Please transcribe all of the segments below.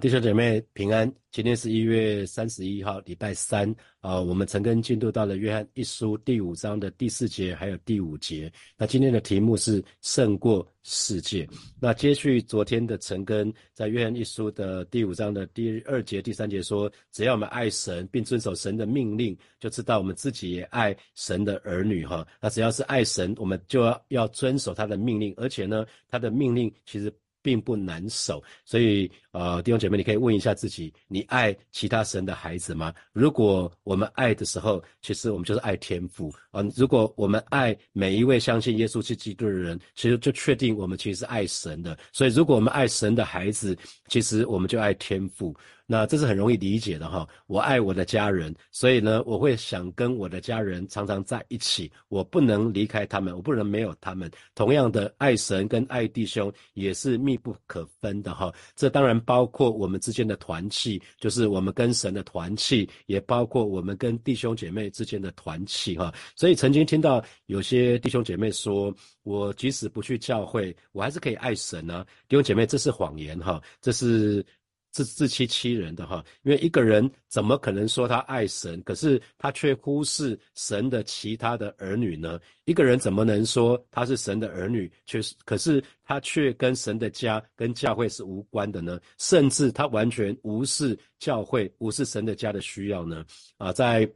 弟兄姐妹平安，今天是一月三十一号，礼拜三啊。我们陈根进度到了约翰一书第五章的第四节，还有第五节。那今天的题目是胜过世界。那接续昨天的陈根，在约翰一书的第五章的第二节、第三节说，只要我们爱神，并遵守神的命令，就知道我们自己也爱神的儿女哈。那只要是爱神，我们就要要遵守他的命令，而且呢，他的命令其实。并不难守，所以呃，弟兄姐妹，你可以问一下自己：你爱其他神的孩子吗？如果我们爱的时候，其实我们就是爱天父啊。如果我们爱每一位相信耶稣是基督的人，其实就确定我们其实是爱神的。所以，如果我们爱神的孩子，其实我们就爱天父。那这是很容易理解的哈。我爱我的家人，所以呢，我会想跟我的家人常常在一起。我不能离开他们，我不能没有他们。同样的，爱神跟爱弟兄也是密不可分的哈。这当然包括我们之间的团契，就是我们跟神的团契，也包括我们跟弟兄姐妹之间的团契哈。所以曾经听到有些弟兄姐妹说：“我即使不去教会，我还是可以爱神呢。”弟兄姐妹，这是谎言哈，这是。是自欺欺人的哈，因为一个人怎么可能说他爱神，可是他却忽视神的其他的儿女呢？一个人怎么能说他是神的儿女，却是可是他却跟神的家、跟教会是无关的呢？甚至他完全无视教会、无视神的家的需要呢？啊，在。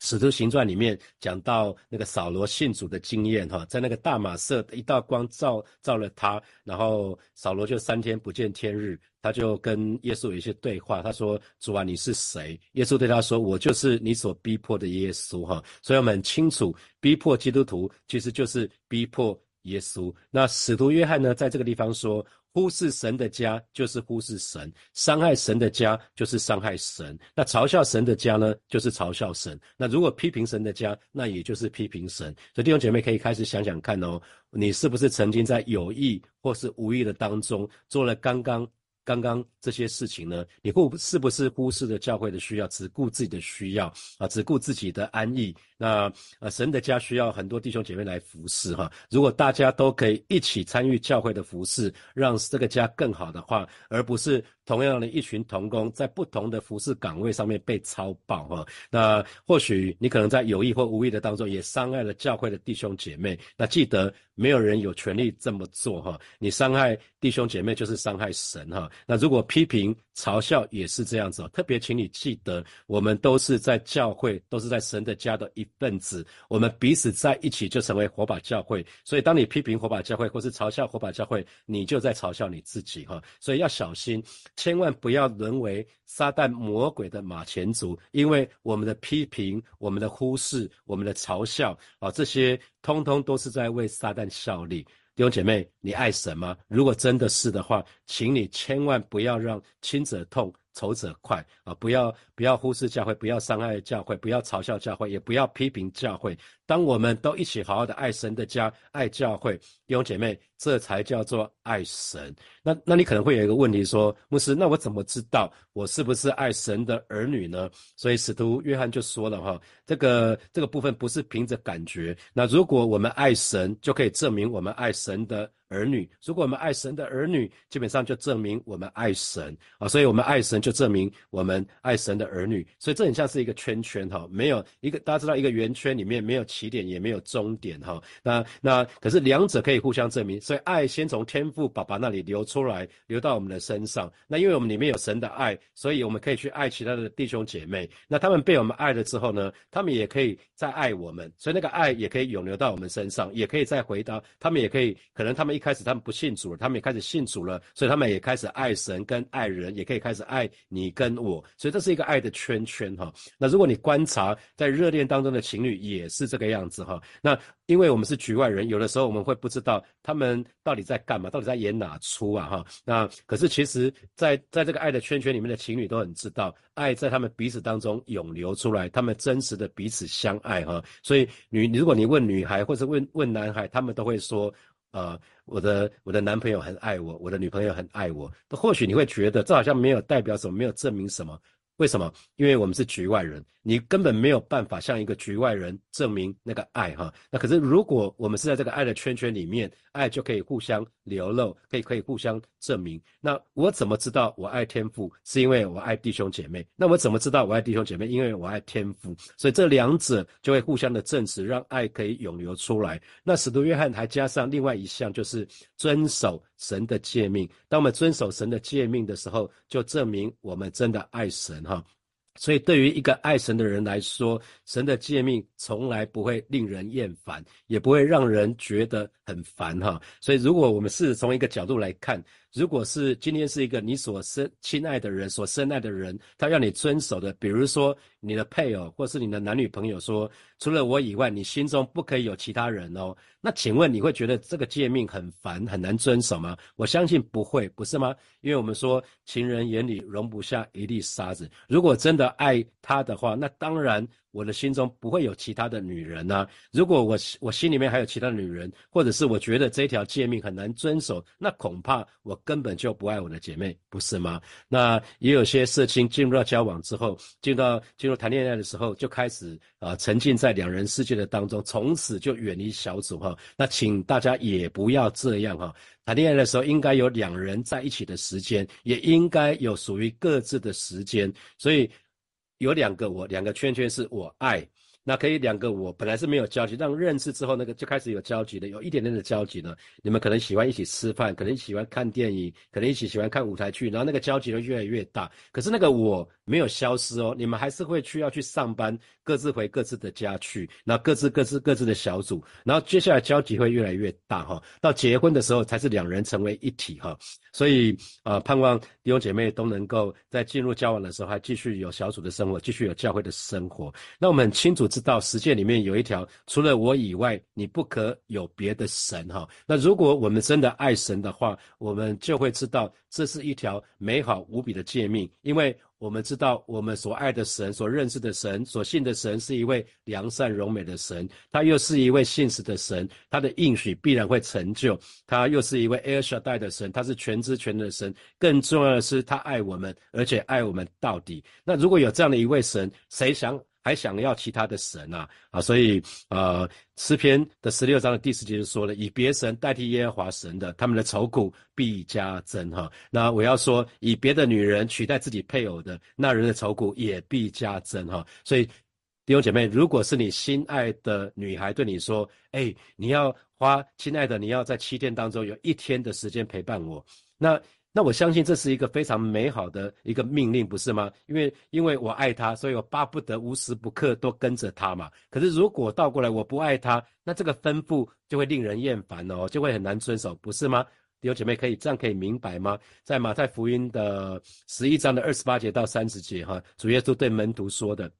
使徒行传里面讲到那个扫罗信主的经验，哈，在那个大马色一道光照照了他，然后扫罗就三天不见天日，他就跟耶稣有一些对话。他说：“主啊，你是谁？”耶稣对他说：“我就是你所逼迫的耶稣。”哈，所以我们很清楚，逼迫基督徒其实就是逼迫耶稣。那使徒约翰呢，在这个地方说。忽视神的家就是忽视神，伤害神的家就是伤害神。那嘲笑神的家呢，就是嘲笑神。那如果批评神的家，那也就是批评神。所以弟兄姐妹可以开始想想看哦，你是不是曾经在有意或是无意的当中做了刚刚。刚刚这些事情呢，你会是不是忽视了教会的需要，只顾自己的需要啊，只顾自己的安逸？那呃，神的家需要很多弟兄姐妹来服侍哈。如果大家都可以一起参与教会的服侍，让这个家更好的话，而不是同样的一群同工在不同的服侍岗位上面被超爆哈，那或许你可能在有意或无意的当中也伤害了教会的弟兄姐妹。那记得。没有人有权利这么做哈，你伤害弟兄姐妹就是伤害神哈。那如果批评嘲笑也是这样子哦，特别请你记得，我们都是在教会，都是在神的家的一份子，我们彼此在一起就成为火把教会。所以当你批评火把教会或是嘲笑火把教会，你就在嘲笑你自己哈。所以要小心，千万不要沦为撒旦魔鬼的马前卒，因为我们的批评、我们的忽视、我们的嘲笑啊，这些通通都是在为撒旦。效力，弟兄姐妹，你爱神吗？如果真的是的话，请你千万不要让亲者痛。仇者快啊！不要不要忽视教会，不要伤害教会，不要嘲笑教会，也不要批评教会。当我们都一起好好的爱神的家，爱教会，弟兄姐妹，这才叫做爱神。那那你可能会有一个问题说，牧师，那我怎么知道我是不是爱神的儿女呢？所以使徒约翰就说了哈，这个这个部分不是凭着感觉。那如果我们爱神，就可以证明我们爱神的。儿女，如果我们爱神的儿女，基本上就证明我们爱神。啊，所以我们爱神就证明我们爱神的儿女，所以这很像是一个圈圈哈，没有一个大家知道一个圆圈里面没有起点也没有终点哈，那那可是两者可以互相证明，所以爱先从天父爸爸那里流出来，流到我们的身上，那因为我们里面有神的爱，所以我们可以去爱其他的弟兄姐妹，那他们被我们爱了之后呢，他们也可以再爱我们，所以那个爱也可以涌流到我们身上，也可以再回到他们也可以可能他们一。开始他们不信主了，他们也开始信主了，所以他们也开始爱神跟爱人，也可以开始爱你跟我，所以这是一个爱的圈圈哈。那如果你观察在热恋当中的情侣也是这个样子哈。那因为我们是局外人，有的时候我们会不知道他们到底在干嘛，到底在演哪出啊哈。那可是其实，在在这个爱的圈圈里面的情侣都很知道，爱在他们彼此当中涌流出来，他们真实的彼此相爱哈。所以女，如果你问女孩或者问问男孩，他们都会说。呃，我的我的男朋友很爱我，我的女朋友很爱我。或许你会觉得这好像没有代表什么，没有证明什么。为什么？因为我们是局外人，你根本没有办法向一个局外人证明那个爱哈。那可是如果我们是在这个爱的圈圈里面，爱就可以互相流露，可以可以互相证明。那我怎么知道我爱天父？是因为我爱弟兄姐妹。那我怎么知道我爱弟兄姐妹？因为我爱天父。所以这两者就会互相的证实，让爱可以涌流出来。那使徒约翰还加上另外一项，就是遵守神的诫命。当我们遵守神的诫命的时候，就证明我们真的爱神哈。所以，对于一个爱神的人来说，神的诫命从来不会令人厌烦，也不会让人觉得很烦哈。所以，如果我们是从一个角度来看，如果是今天是一个你所深亲爱的人、所深爱的人，他要你遵守的，比如说你的配偶或是你的男女朋友说，除了我以外，你心中不可以有其他人哦。那请问你会觉得这个诫命很烦、很难遵守吗？我相信不会，不是吗？因为我们说情人眼里容不下一粒沙子。如果真的爱他的话，那当然。我的心中不会有其他的女人呐。如果我我心里面还有其他女人，或者是我觉得这条诫命很难遵守，那恐怕我根本就不爱我的姐妹，不是吗？那也有些事情进入到交往之后，进到进入谈恋爱的时候，就开始啊沉浸在两人世界的当中，从此就远离小组哈。那请大家也不要这样哈。谈恋爱的时候应该有两人在一起的时间，也应该有属于各自的时间，所以。有两个我，两个圈圈是我爱。那可以两个我本来是没有交集，但认识之后那个就开始有交集的，有一点点的交集呢。你们可能喜欢一起吃饭，可能喜欢看电影，可能一起喜欢看舞台剧，然后那个交集就越来越大。可是那个我没有消失哦，你们还是会去要去上班，各自回各自的家去，然后各自各自各自的小组，然后接下来交集会越来越大哈。到结婚的时候才是两人成为一体哈。所以啊，盼望弟兄姐妹都能够在进入交往的时候还继续有小组的生活，继续有教会的生活。那我们很清楚。知道十诫里面有一条，除了我以外，你不可有别的神哈。那如果我们真的爱神的话，我们就会知道这是一条美好无比的诫命，因为我们知道我们所爱的神、所认识的神、所信的神是一位良善柔美的神，他又是一位信实的神，他的应许必然会成就。他又是一位 a i r s h a d a 的神，他是全知全能的神。更重要的是，他爱我们，而且爱我们到底。那如果有这样的一位神，谁想？还想要其他的神啊啊！所以呃，诗篇的十六章的第四节就说了，以别神代替耶和华神的，他们的愁苦必加增哈。那我要说，以别的女人取代自己配偶的，那人的愁苦也必加增哈。所以弟兄姐妹，如果是你心爱的女孩对你说，哎，你要花，亲爱的，你要在七天当中有一天的时间陪伴我，那。那我相信这是一个非常美好的一个命令，不是吗？因为因为我爱他，所以我巴不得无时不刻都跟着他嘛。可是如果倒过来我不爱他，那这个吩咐就会令人厌烦哦，就会很难遵守，不是吗？弟兄姐妹可以这样可以明白吗？在马太福音的十一章的二十八节到三十节，哈，主耶稣对门徒说的。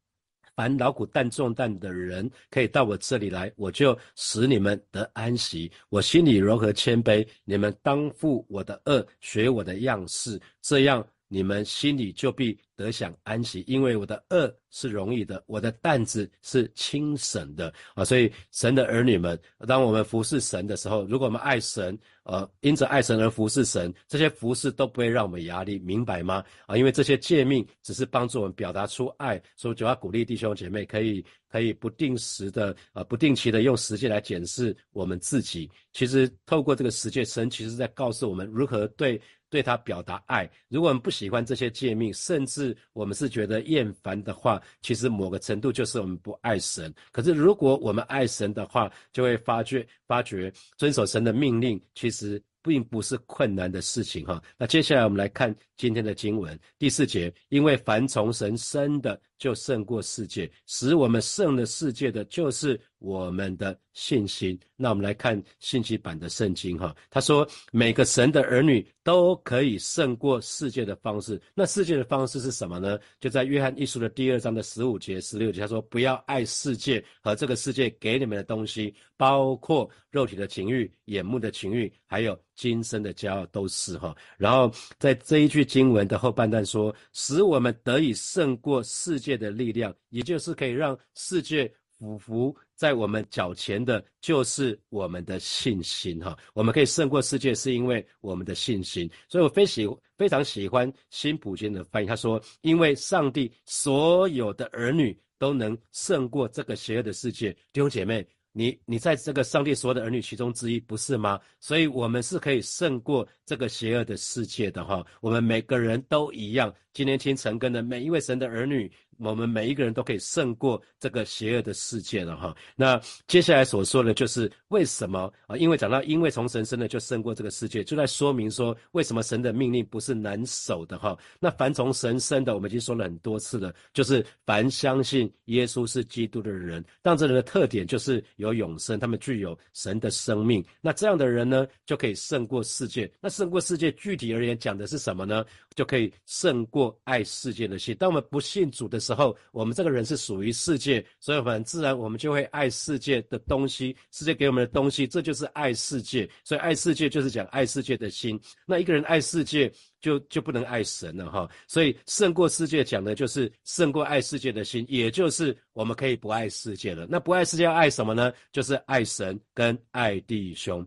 凡劳苦担重担的人，可以到我这里来，我就使你们得安息。我心里柔和谦卑，你们当负我的恶，学我的样式，这样你们心里就必得享安息。因为我的恶是容易的，我的担子是轻省的啊！所以神的儿女们，当我们服侍神的时候，如果我们爱神。呃，因着爱神而服侍神，这些服侍都不会让我们压力，明白吗？啊，因为这些诫命只是帮助我们表达出爱，所以就要鼓励弟兄姐妹可以可以不定时的呃不定期的用实践来检视我们自己。其实透过这个实践，神其实在告诉我们如何对。对他表达爱。如果我们不喜欢这些诫命，甚至我们是觉得厌烦的话，其实某个程度就是我们不爱神。可是如果我们爱神的话，就会发觉发觉遵守神的命令，其实。并不是困难的事情哈。那接下来我们来看今天的经文第四节，因为凡从神生的，就胜过世界，使我们胜了世界的就是我们的信心。那我们来看信息版的圣经哈，他说每个神的儿女都可以胜过世界的方式。那世界的方式是什么呢？就在约翰一书的第二章的十五节、十六节，他说不要爱世界和这个世界给你们的东西，包括肉体的情欲、眼目的情欲，还有。今生的骄傲都是哈，然后在这一句经文的后半段说，使我们得以胜过世界的力量，也就是可以让世界俯伏在我们脚前的，就是我们的信心哈。我们可以胜过世界，是因为我们的信心。所以我非喜非常喜欢新普京的翻译，他说，因为上帝所有的儿女都能胜过这个邪恶的世界。弟兄姐妹。你你在这个上帝所有的儿女其中之一，不是吗？所以我们是可以胜过这个邪恶的世界的哈。我们每个人都一样。今天听陈根的每一位神的儿女，我们每一个人都可以胜过这个邪恶的世界了哈。那接下来所说的就是为什么啊？因为讲到因为从神生的就胜过这个世界，就在说明说为什么神的命令不是难守的哈。那凡从神生的，我们已经说了很多次了，就是凡相信耶稣是基督的人，当这人的特点就是有永生，他们具有神的生命。那这样的人呢，就可以胜过世界。那胜过世界具体而言讲的是什么呢？就可以胜过。爱世界的心，当我们不信主的时候，时候我们这个人是属于世界，所以很自然我们就会爱世界的东西，世界给我们的东西，这就是爱世界。所以爱世界就是讲爱世界的心。那一个人爱世界，就就不能爱神了哈。所以胜过世界讲的就是胜过爱世界的心，也就是我们可以不爱世界了。那不爱世界要爱什么呢？就是爱神跟爱弟兄。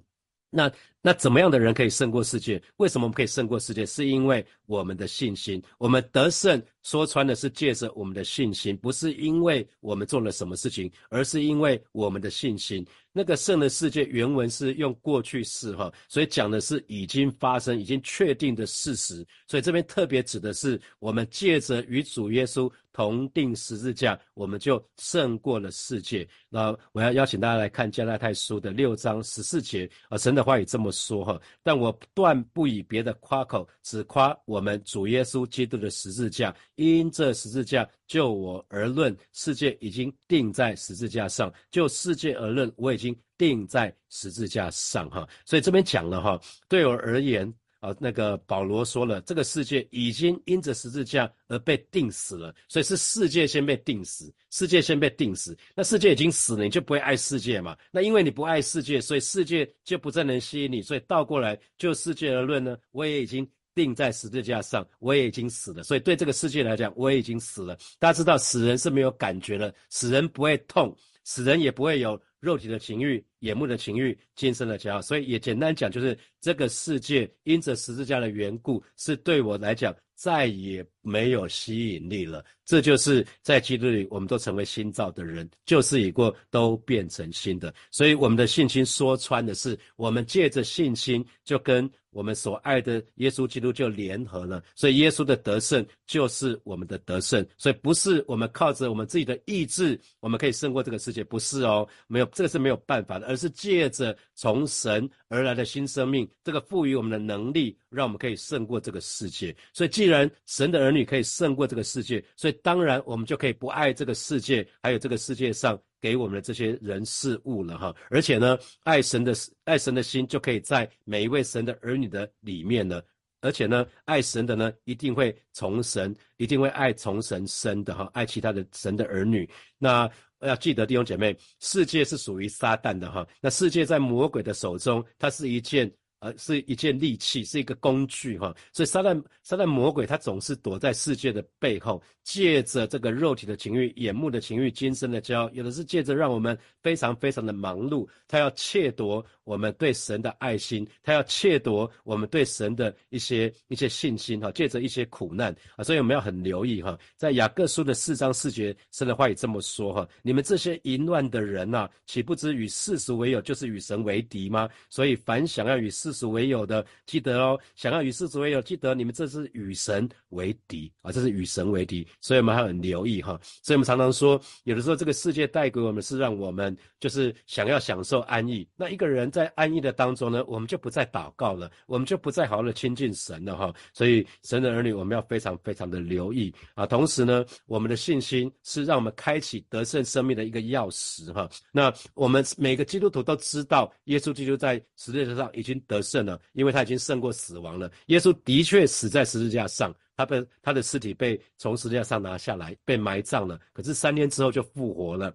那那怎么样的人可以胜过世界？为什么我们可以胜过世界？是因为我们的信心。我们得胜说穿的是借着我们的信心，不是因为我们做了什么事情，而是因为我们的信心。那个胜的世界原文是用过去式哈，所以讲的是已经发生、已经确定的事实。所以这边特别指的是我们借着与主耶稣同定十字架，我们就胜过了世界。那我要邀请大家来看加拉太书的六章十四节啊，神的话也这么说哈。但我断不以别的夸口，只夸我们主耶稣基督的十字架，因这十字架。就我而论，世界已经定在十字架上；就世界而论，我已经定在十字架上。哈，所以这边讲了哈，对我而言啊，那个保罗说了，这个世界已经因着十字架而被定死了，所以是世界先被定死，世界先被定死。那世界已经死了，你就不会爱世界嘛？那因为你不爱世界，所以世界就不再能吸引你。所以倒过来，就世界而论呢，我也已经。钉在十字架上，我也已经死了，所以对这个世界来讲，我也已经死了。大家知道，死人是没有感觉的，死人不会痛，死人也不会有肉体的情欲、眼目的情欲、精神的骄傲。所以也简单讲，就是这个世界因着十字架的缘故，是对我来讲再也没有吸引力了。这就是在基督里，我们都成为新造的人，旧事已过，都变成新的。所以我们的信心说穿的是，我们借着信心就跟。我们所爱的耶稣基督就联合了，所以耶稣的得胜就是我们的得胜，所以不是我们靠着我们自己的意志，我们可以胜过这个世界，不是哦，没有这个是没有办法的，而是借着从神而来的新生命，这个赋予我们的能力，让我们可以胜过这个世界。所以既然神的儿女可以胜过这个世界，所以当然我们就可以不爱这个世界，还有这个世界上。给我们的这些人事物了哈，而且呢，爱神的爱神的心就可以在每一位神的儿女的里面呢，而且呢，爱神的呢一定会从神，一定会爱从神生的哈，爱其他的神的儿女。那要记得弟兄姐妹，世界是属于撒旦的哈，那世界在魔鬼的手中，它是一件。呃，是一件利器，是一个工具哈。所以撒旦、撒旦魔鬼他总是躲在世界的背后，借着这个肉体的情欲、眼目的情欲、今生的骄傲，有的是借着让我们非常非常的忙碌，他要窃夺我们对神的爱心，他要窃夺我们对神的一些一些信心哈。借着一些苦难啊，所以我们要很留意哈。在雅各书的四章四节，神的话也这么说哈：你们这些淫乱的人呐，岂不知与世俗为友，就是与神为敌吗？所以凡想要与世世俗为友的，记得哦。想要与世俗为友，记得你们这是与神为敌啊！这是与神为敌，所以我们还很留意哈。所以我们常常说，有的时候这个世界带给我们是让我们就是想要享受安逸。那一个人在安逸的当中呢，我们就不再祷告了，我们就不再好好的亲近神了哈。所以神的儿女，我们要非常非常的留意啊。同时呢，我们的信心是让我们开启得胜生命的一个钥匙哈。那我们每个基督徒都知道，耶稣基督在十字架上已经得。胜了，因为他已经胜过死亡了。耶稣的确死在十字架上，他被他的尸体被从十字架上拿下来，被埋葬了。可是三天之后就复活了。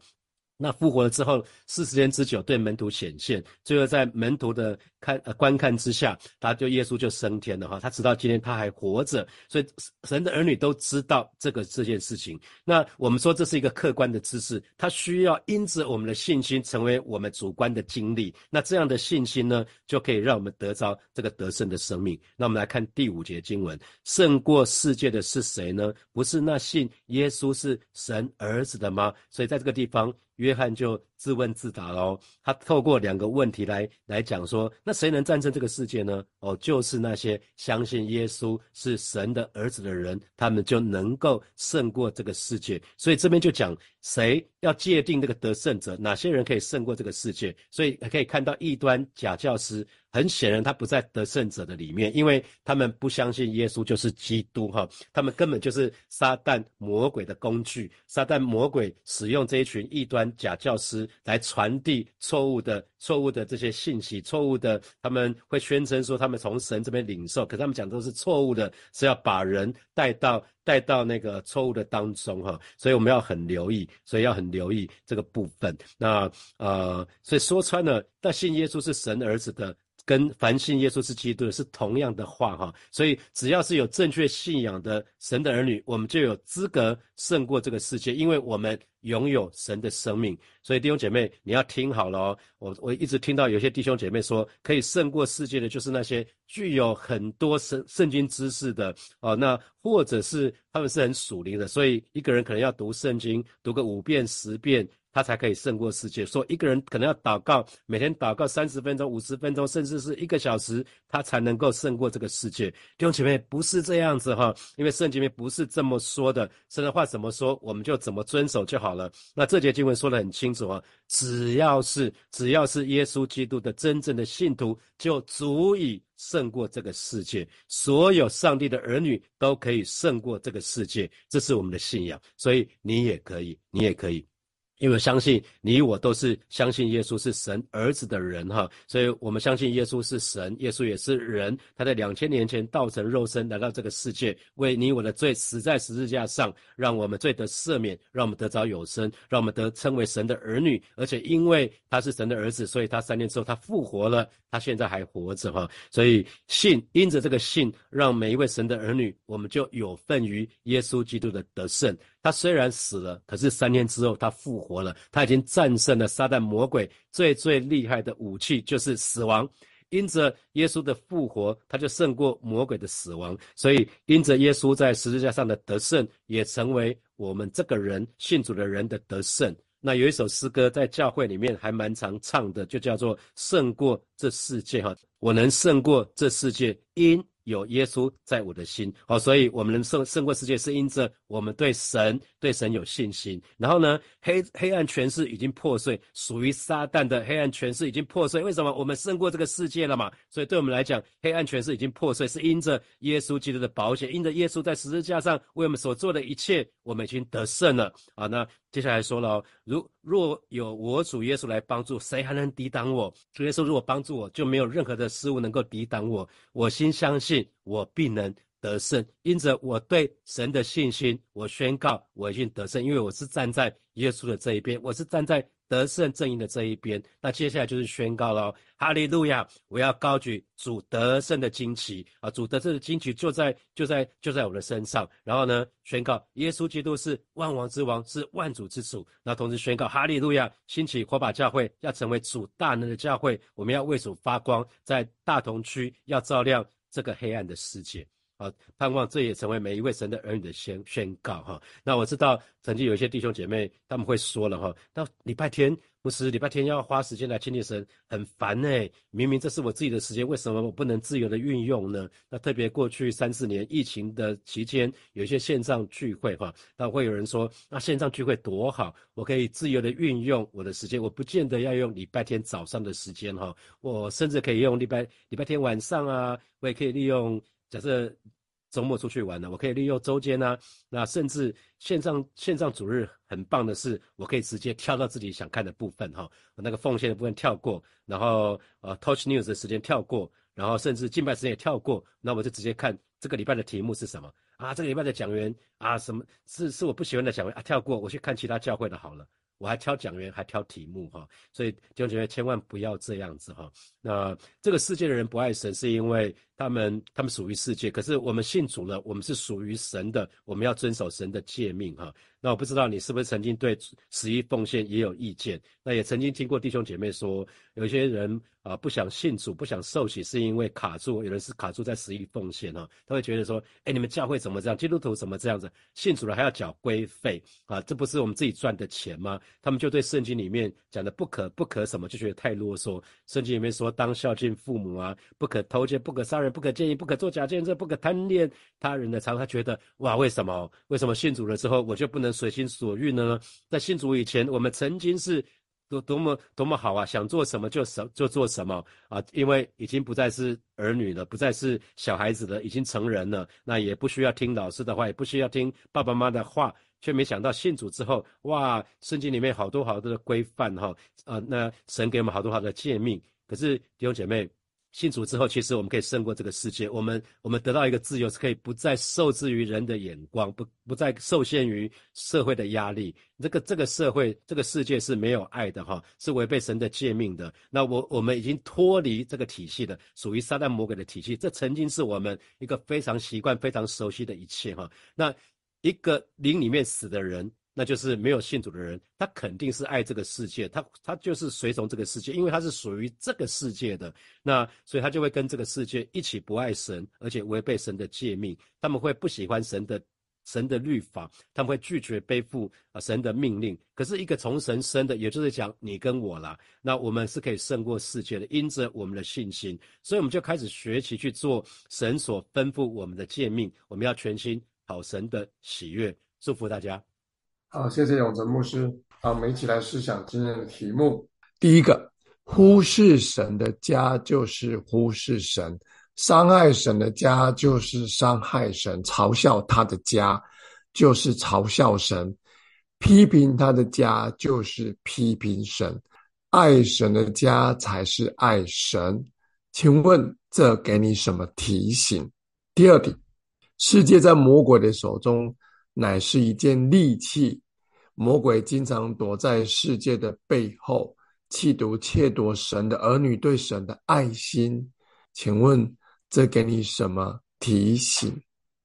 那复活了之后，四十天之久对门徒显现，最后在门徒的看呃观看之下，他就耶稣就升天了哈。他直到今天他还活着，所以神的儿女都知道这个这件事情。那我们说这是一个客观的知识，他需要因着我们的信心成为我们主观的经历。那这样的信心呢，就可以让我们得着这个得胜的生命。那我们来看第五节经文：胜过世界的是谁呢？不是那信耶稣是神儿子的吗？所以在这个地方。约翰就自问自答喽。他透过两个问题来来讲说，那谁能战胜这个世界呢？哦，就是那些相信耶稣是神的儿子的人，他们就能够胜过这个世界。所以这边就讲谁要界定这个得胜者，哪些人可以胜过这个世界。所以可以看到异端假教师。很显然，他不在得胜者的里面，因为他们不相信耶稣就是基督，哈，他们根本就是撒旦魔鬼的工具。撒旦魔鬼使用这一群异端假教师来传递错误的、错误的这些信息，错误的，他们会宣称说他们从神这边领受，可他们讲都是错误的，是要把人带到带到那个错误的当中，哈，所以我们要很留意，所以要很留意这个部分。那呃，所以说穿了，但信耶稣是神儿子的。跟凡信耶稣是基督是同样的话哈，所以只要是有正确信仰的神的儿女，我们就有资格胜过这个世界，因为我们拥有神的生命。所以弟兄姐妹，你要听好了哦，我我一直听到有些弟兄姐妹说，可以胜过世界的就是那些具有很多圣圣经知识的哦，那或者是他们是很属灵的，所以一个人可能要读圣经读个五遍十遍。他才可以胜过世界。说一个人可能要祷告，每天祷告三十分钟、五十分钟，甚至是一个小时，他才能够胜过这个世界。弟兄姐妹，不是这样子哈，因为圣经里面不是这么说的。神的话怎么说，我们就怎么遵守就好了。那这节经文说的很清楚啊，只要是只要是耶稣基督的真正的信徒，就足以胜过这个世界。所有上帝的儿女都可以胜过这个世界，这是我们的信仰。所以你也可以，你也可以。因为相信你我都是相信耶稣是神儿子的人哈，所以我们相信耶稣是神，耶稣也是人，他在两千年前道成肉身来到这个世界，为你我的罪死在十字架上，让我们罪得赦免，让我们得着永生，让我们得称为神的儿女，而且因为他是神的儿子，所以他三年之后他复活了，他现在还活着哈，所以信因着这个信，让每一位神的儿女，我们就有份于耶稣基督的得胜。他虽然死了，可是三天之后他复活了。他已经战胜了撒旦魔鬼最最厉害的武器，就是死亡。因着耶稣的复活，他就胜过魔鬼的死亡。所以，因着耶稣在十字架上的得胜，也成为我们这个人信主的人的得胜。那有一首诗歌在教会里面还蛮常唱的，就叫做《胜过这世界》哈。我能胜过这世界，因。有耶稣在我的心，好，所以我们能胜胜过世界，是因着我们对神对神有信心。然后呢，黑黑暗权势已经破碎，属于撒旦的黑暗权势已经破碎。为什么？我们胜过这个世界了嘛？所以对我们来讲，黑暗权势已经破碎，是因着耶稣基督的保险，因着耶稣在十字架上为我们所做的一切，我们已经得胜了。啊，那接下来说了，如若有我主耶稣来帮助，谁还能抵挡我？主耶稣如果帮助我，就没有任何的事物能够抵挡我。我心相信。我必能得胜，因此我对神的信心，我宣告我已经得胜，因为我是站在耶稣的这一边，我是站在得胜阵营的这一边。那接下来就是宣告了，哈利路亚！我要高举主得胜的旌旗啊！主得胜的旌旗就在就在就在我的身上。然后呢，宣告耶稣基督是万王之王，是万主之主。那同时宣告哈利路亚！兴起火把教会要成为主大能的教会，我们要为主发光，在大同区要照亮。这个黑暗的世界，啊，盼望这也成为每一位神的儿女的宣宣告哈。那我知道曾经有一些弟兄姐妹他们会说了哈，到礼拜天不是礼拜天要花时间来亲近神，很烦哎。明明这是我自己的时间，为什么我不能自由的运用呢？那特别过去三四年疫情的期间，有一些线上聚会哈，那会有人说，那线上聚会多好，我可以自由的运用我的时间，我不见得要用礼拜天早上的时间哈，我甚至可以用礼拜礼拜天晚上啊。我也可以利用，假设周末出去玩呢，我可以利用周间呢，那甚至线上线上主日很棒的是，我可以直接跳到自己想看的部分哈，那个奉献的部分跳过，然后呃 Touch News 的时间跳过，然后甚至敬拜时间也跳过，那我就直接看这个礼拜的题目是什么啊？这个礼拜的讲员啊，什么是是我不喜欢的讲员啊？跳过，我去看其他教会的好了。我还挑讲员，还挑题目哈，所以弟兄姐妹千万不要这样子哈。那这个世界的人不爱神，是因为他们他们属于世界，可是我们信主了，我们是属于神的，我们要遵守神的诫命哈。那我不知道你是不是曾经对十一奉献也有意见？那也曾经听过弟兄姐妹说，有些人啊不想信主，不想受洗，是因为卡住，有人是卡住在十一奉献哈，他会觉得说，哎，你们教会怎么这样？基督徒怎么这样子？信主了还要缴规费啊？这不是我们自己赚的钱吗？他们就对圣经里面讲的不可不可什么就觉得太啰嗦。圣经里面说，当孝敬父母啊，不可偷窃，不可杀人，不可奸淫，不可作假见证，不可贪恋他人的财物。他觉得哇，为什么？为什么信主了之后我就不能？随心所欲呢？在信主以前，我们曾经是多多么多么好啊！想做什么就什就做什么啊！因为已经不再是儿女了，不再是小孩子了，已经成人了，那也不需要听老师的话，也不需要听爸爸妈妈的话。却没想到信主之后，哇！圣经里面好多好多的规范哈啊！那神给我们好多好多诫命。可是弟兄姐妹。信主之后，其实我们可以胜过这个世界。我们我们得到一个自由，是可以不再受制于人的眼光，不不再受限于社会的压力。这个这个社会，这个世界是没有爱的哈，是违背神的诫命的。那我我们已经脱离这个体系的，属于撒旦魔鬼的体系。这曾经是我们一个非常习惯、非常熟悉的一切哈。那一个灵里面死的人。那就是没有信主的人，他肯定是爱这个世界，他他就是随从这个世界，因为他是属于这个世界的，那所以他就会跟这个世界一起不爱神，而且违背神的诫命，他们会不喜欢神的神的律法，他们会拒绝背负啊神的命令。可是一个从神生的，也就是讲你跟我啦，那我们是可以胜过世界的，因着我们的信心，所以我们就开始学习去做神所吩咐我们的诫命，我们要全心讨神的喜悦，祝福大家。好，谢谢永泽牧师。好，我们一起来思想今天的题目。第一个，忽视神的家就是忽视神，伤害神的家就是伤害神，嘲笑他的家就是嘲笑神，批评他的家就是批评神，爱神的家才是爱神。请问这给你什么提醒？第二点，世界在魔鬼的手中。乃是一件利器，魔鬼经常躲在世界的背后，企图窃夺神的儿女对神的爱心。请问这给你什么提醒？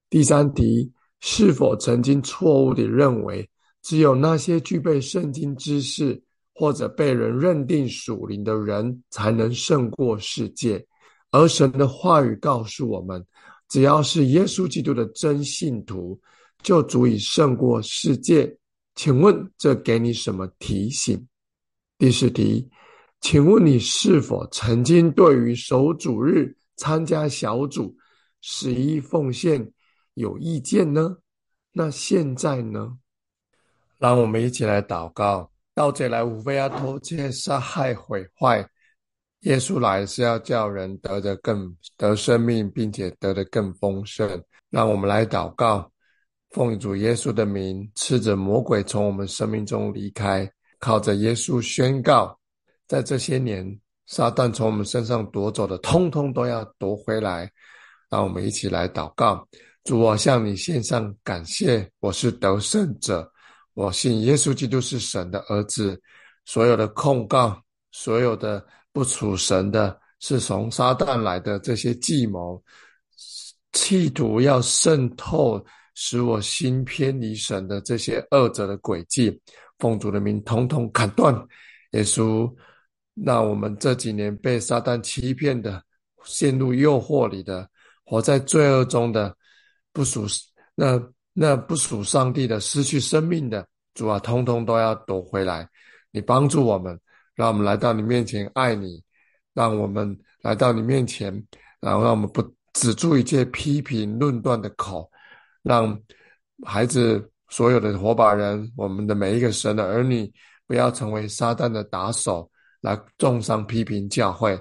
第三题，是否曾经错误地认为，只有那些具备圣经知识或者被人认定属灵的人才能胜过世界？而神的话语告诉我们，只要是耶稣基督的真信徒。就足以胜过世界，请问这给你什么提醒？第四题，请问你是否曾经对于守主日参加小组、十一奉献有意见呢？那现在呢？让我们一起来祷告：盗贼来无非要偷窃、杀害、毁坏，耶稣来是要叫人得的更得生命，并且得的更丰盛。让我们来祷告。奉主耶稣的名，斥着魔鬼从我们生命中离开，靠着耶稣宣告，在这些年，撒旦从我们身上夺走的，通通都要夺回来。让我们一起来祷告：主，我向你献上感谢，我是得胜者，我信耶稣基督是神的儿子。所有的控告，所有的不属神的，是从撒旦来的这些计谋，企图要渗透。使我心偏离神的这些恶者的诡计，奉主的名统统砍断。耶稣，那我们这几年被撒旦欺骗的，陷入诱惑里的，活在罪恶中的，不属那那不属上帝的，失去生命的，主啊，通通都要夺回来。你帮助我们，让我们来到你面前爱你，让我们来到你面前，然后让我们不止住一切批评论断的口。让孩子所有的火把人，我们的每一个神的儿女，不要成为撒旦的打手，来重伤批评教会。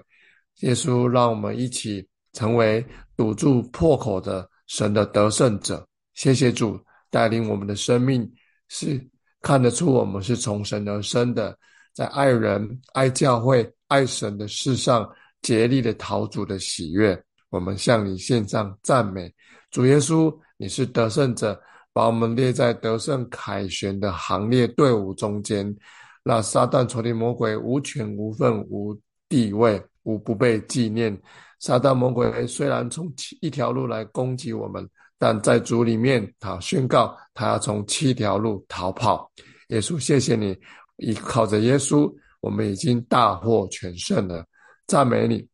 耶稣，让我们一起成为堵住破口的神的得胜者。谢谢主带领我们的生命，是看得出我们是从神而生的，在爱人、爱教会、爱神的事上竭力的讨主的喜悦。我们向你献上赞美，主耶稣。你是得胜者，把我们列在得胜凯旋的行列队伍中间，那撒旦、仇敌、魔鬼无权无份、无地位、无不被纪念。撒旦魔鬼虽然从一条路来攻击我们，但在主里面，他宣告他要从七条路逃跑。耶稣，谢谢你，依靠着耶稣，我们已经大获全胜了。赞美你，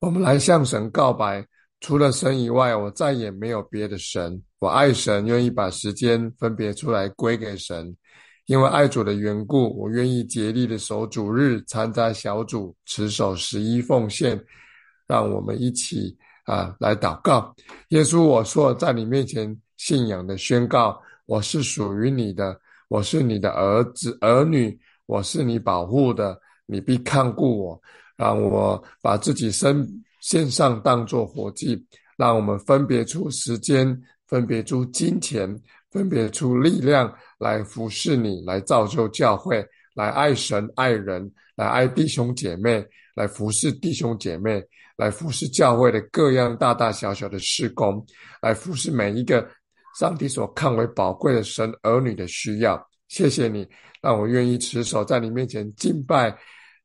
我们来向神告白：除了神以外，我再也没有别的神。我爱神，愿意把时间分别出来归给神。因为爱主的缘故，我愿意竭力的守主日，参加小组，持守十一奉献。让我们一起啊来祷告。耶稣，我说在你面前信仰的宣告，我是属于你的，我是你的儿子儿女，我是你保护的，你必看顾我。让我把自己身献上，当作活祭。让我们分别出时间，分别出金钱，分别出力量。来服侍你，来造就教会，来爱神爱人，来爱弟兄姐妹，来服侍弟兄姐妹，来服侍教会的各样大大小小的事工，来服侍每一个上帝所看为宝贵的神儿女的需要。谢谢你，让我愿意持守在你面前敬拜，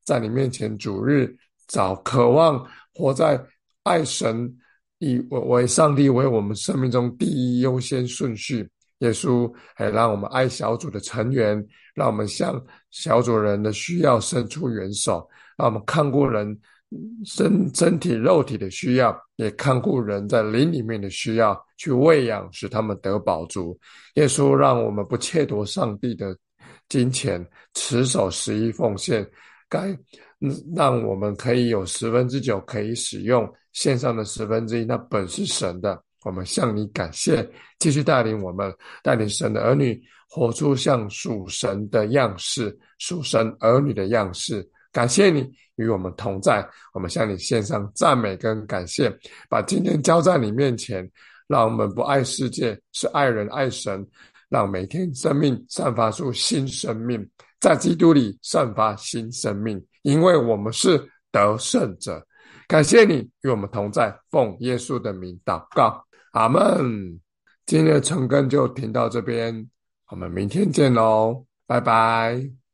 在你面前主日早渴望活在爱神以我为上帝为我们生命中第一优先顺序。耶稣，还让我们爱小组的成员，让我们向小组人的需要伸出援手，让我们看顾人身身体肉体的需要，也看顾人在灵里面的需要，去喂养，使他们得饱足。耶稣，让我们不窃夺上帝的金钱，持守十一奉献，该让我们可以有十分之九可以使用，线上的十分之一，那本是神的。我们向你感谢，继续带领我们，带领神的儿女活出像属神的样式，属神儿女的样式。感谢你与我们同在，我们向你献上赞美跟感谢，把今天交在你面前，让我们不爱世界，是爱人爱神，让每天生命散发出新生命，在基督里散发新生命，因为我们是得胜者。感谢你与我们同在，奉耶稣的名祷告。阿门。今天的晨更就停到这边，我们明天见喽，拜拜。